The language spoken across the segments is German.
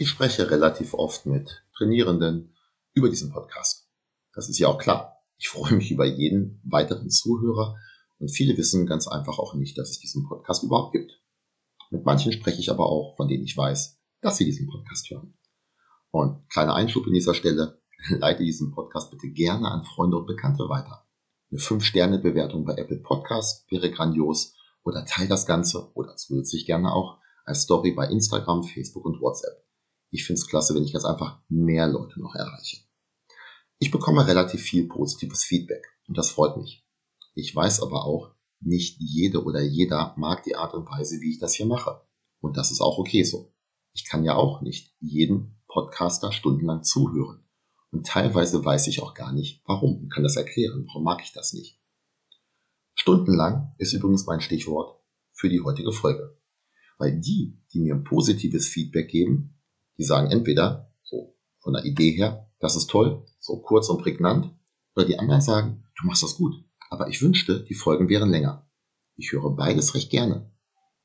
Ich spreche relativ oft mit Trainierenden über diesen Podcast. Das ist ja auch klar. Ich freue mich über jeden weiteren Zuhörer und viele wissen ganz einfach auch nicht, dass es diesen Podcast überhaupt gibt. Mit manchen spreche ich aber auch, von denen ich weiß, dass sie diesen Podcast hören. Und kleiner Einschub in dieser Stelle, leite diesen Podcast bitte gerne an Freunde und Bekannte weiter. Eine 5-Sterne-Bewertung bei Apple Podcast wäre grandios oder teile das Ganze oder zusätzlich gerne auch als Story bei Instagram, Facebook und WhatsApp. Ich finde es klasse, wenn ich ganz einfach mehr Leute noch erreiche. Ich bekomme relativ viel positives Feedback und das freut mich. Ich weiß aber auch, nicht jede oder jeder mag die Art und Weise, wie ich das hier mache. Und das ist auch okay so. Ich kann ja auch nicht jeden Podcaster stundenlang zuhören. Und teilweise weiß ich auch gar nicht, warum und kann das erklären. Warum mag ich das nicht? Stundenlang ist übrigens mein Stichwort für die heutige Folge. Weil die, die mir positives Feedback geben, die sagen entweder, so von der Idee her, das ist toll, so kurz und prägnant, oder die anderen sagen, du machst das gut, aber ich wünschte, die Folgen wären länger. Ich höre beides recht gerne.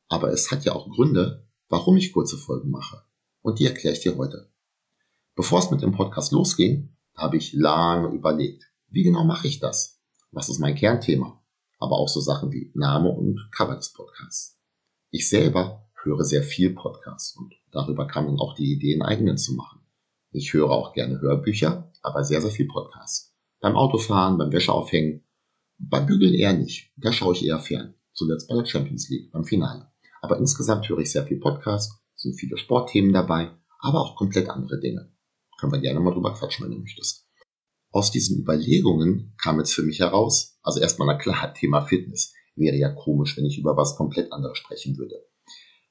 Aber es hat ja auch Gründe, warum ich kurze Folgen mache. Und die erkläre ich dir heute. Bevor es mit dem Podcast losging, habe ich lange überlegt, wie genau mache ich das? Was ist mein Kernthema? Aber auch so Sachen wie Name und Cover des Podcasts. Ich selber höre sehr viel Podcasts und darüber kam dann auch die Idee, einen eigenen zu machen. Ich höre auch gerne Hörbücher, aber sehr, sehr viel Podcasts. Beim Autofahren, beim Wäscheaufhängen, beim Bügeln eher nicht. Da schaue ich eher fern. Zuletzt bei der Champions League, beim Finale. Aber insgesamt höre ich sehr viel Podcast, sind viele Sportthemen dabei, aber auch komplett andere Dinge. Können wir gerne mal drüber quatschen, wenn du möchtest. Aus diesen Überlegungen kam jetzt für mich heraus, also erstmal na klar, Thema Fitness. Wäre ja komisch, wenn ich über was komplett anderes sprechen würde.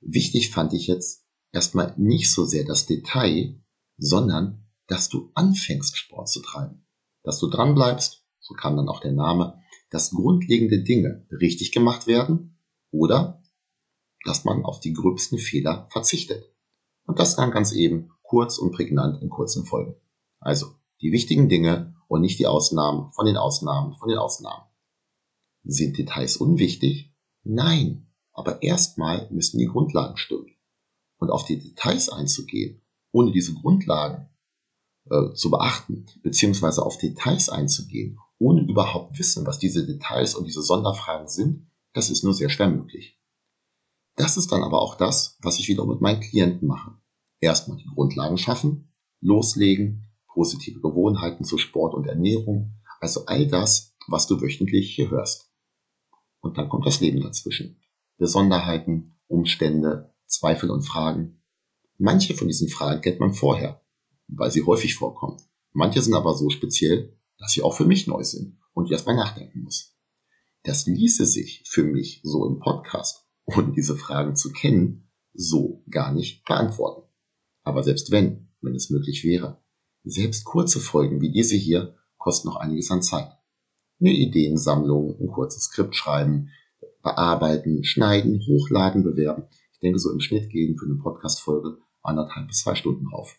Wichtig fand ich jetzt erstmal nicht so sehr das Detail, sondern dass du anfängst, Sport zu treiben. Dass du dran bleibst, so kam dann auch der Name, dass grundlegende Dinge richtig gemacht werden oder dass man auf die gröbsten Fehler verzichtet. Und das dann ganz eben kurz und prägnant in kurzen Folgen. Also die wichtigen Dinge und nicht die Ausnahmen von den Ausnahmen von den Ausnahmen. Sind Details unwichtig? Nein, aber erstmal müssen die Grundlagen stimmen. Und auf die Details einzugehen, ohne diese Grundlagen äh, zu beachten, beziehungsweise auf Details einzugehen, ohne überhaupt wissen, was diese Details und diese Sonderfragen sind, das ist nur sehr schwer möglich. Das ist dann aber auch das, was ich wieder mit meinen Klienten mache. Erstmal die Grundlagen schaffen, loslegen, positive Gewohnheiten zu Sport und Ernährung, also all das, was du wöchentlich hier hörst. Und dann kommt das Leben dazwischen. Besonderheiten, Umstände, Zweifel und Fragen. Manche von diesen Fragen kennt man vorher, weil sie häufig vorkommen. Manche sind aber so speziell, dass sie auch für mich neu sind und ich erstmal nachdenken muss. Das ließe sich für mich so im Podcast, ohne diese Fragen zu kennen, so gar nicht beantworten. Aber selbst wenn, wenn es möglich wäre, selbst kurze Folgen wie diese hier kosten noch einiges an Zeit. Eine Ideensammlung, ein kurzes Skript schreiben, bearbeiten, schneiden, hochladen, bewerben. Ich denke, so im Schnitt gehen für eine Podcast-Folge anderthalb bis zwei Stunden drauf.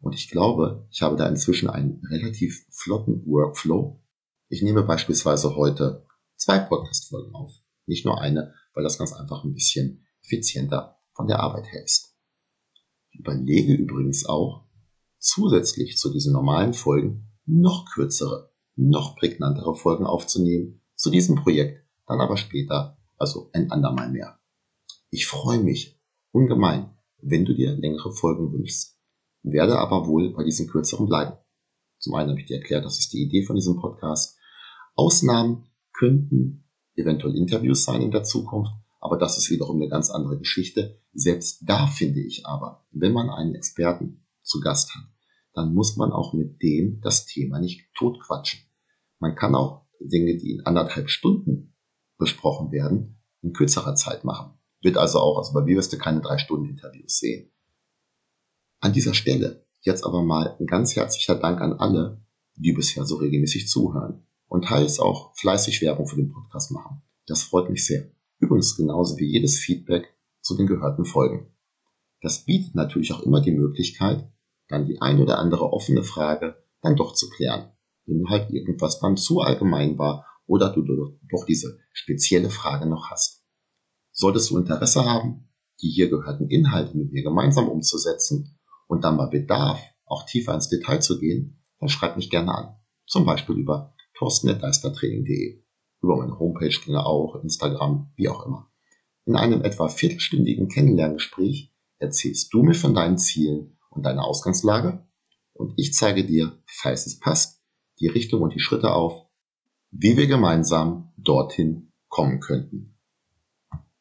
Und ich glaube, ich habe da inzwischen einen relativ flotten Workflow. Ich nehme beispielsweise heute zwei Podcast-Folgen auf. Nicht nur eine, weil das ganz einfach ein bisschen effizienter von der Arbeit her ist. Ich überlege übrigens auch, zusätzlich zu diesen normalen Folgen noch kürzere, noch prägnantere Folgen aufzunehmen zu diesem Projekt, dann aber später, also ein andermal mehr. Ich freue mich ungemein, wenn du dir längere Folgen wünschst, werde aber wohl bei diesen kürzeren bleiben. Zum einen habe ich dir erklärt, das ist die Idee von diesem Podcast. Ausnahmen könnten eventuell Interviews sein in der Zukunft, aber das ist wiederum eine ganz andere Geschichte. Selbst da finde ich aber, wenn man einen Experten zu Gast hat, dann muss man auch mit dem das Thema nicht totquatschen. Man kann auch Dinge, die in anderthalb Stunden besprochen werden, in kürzerer Zeit machen. Wird also auch, also bei mir wirst du keine drei Stunden Interviews sehen. An dieser Stelle jetzt aber mal ein ganz herzlicher Dank an alle, die bisher so regelmäßig zuhören und teils auch fleißig Werbung für den Podcast machen. Das freut mich sehr. Übrigens genauso wie jedes Feedback zu den gehörten Folgen. Das bietet natürlich auch immer die Möglichkeit, dann die ein oder andere offene Frage dann doch zu klären, wenn halt irgendwas dann zu allgemein war oder du doch diese spezielle Frage noch hast. Solltest du Interesse haben, die hier gehörten Inhalte mit mir gemeinsam umzusetzen und dann bei Bedarf auch tiefer ins Detail zu gehen, dann schreib mich gerne an. Zum Beispiel über torsten.deistertraining.de, über meine Homepage ginge auch, Instagram, wie auch immer. In einem etwa viertelstündigen Kennenlerngespräch erzählst du mir von deinen Zielen und deiner Ausgangslage und ich zeige dir, falls es passt, die Richtung und die Schritte auf, wie wir gemeinsam dorthin kommen könnten.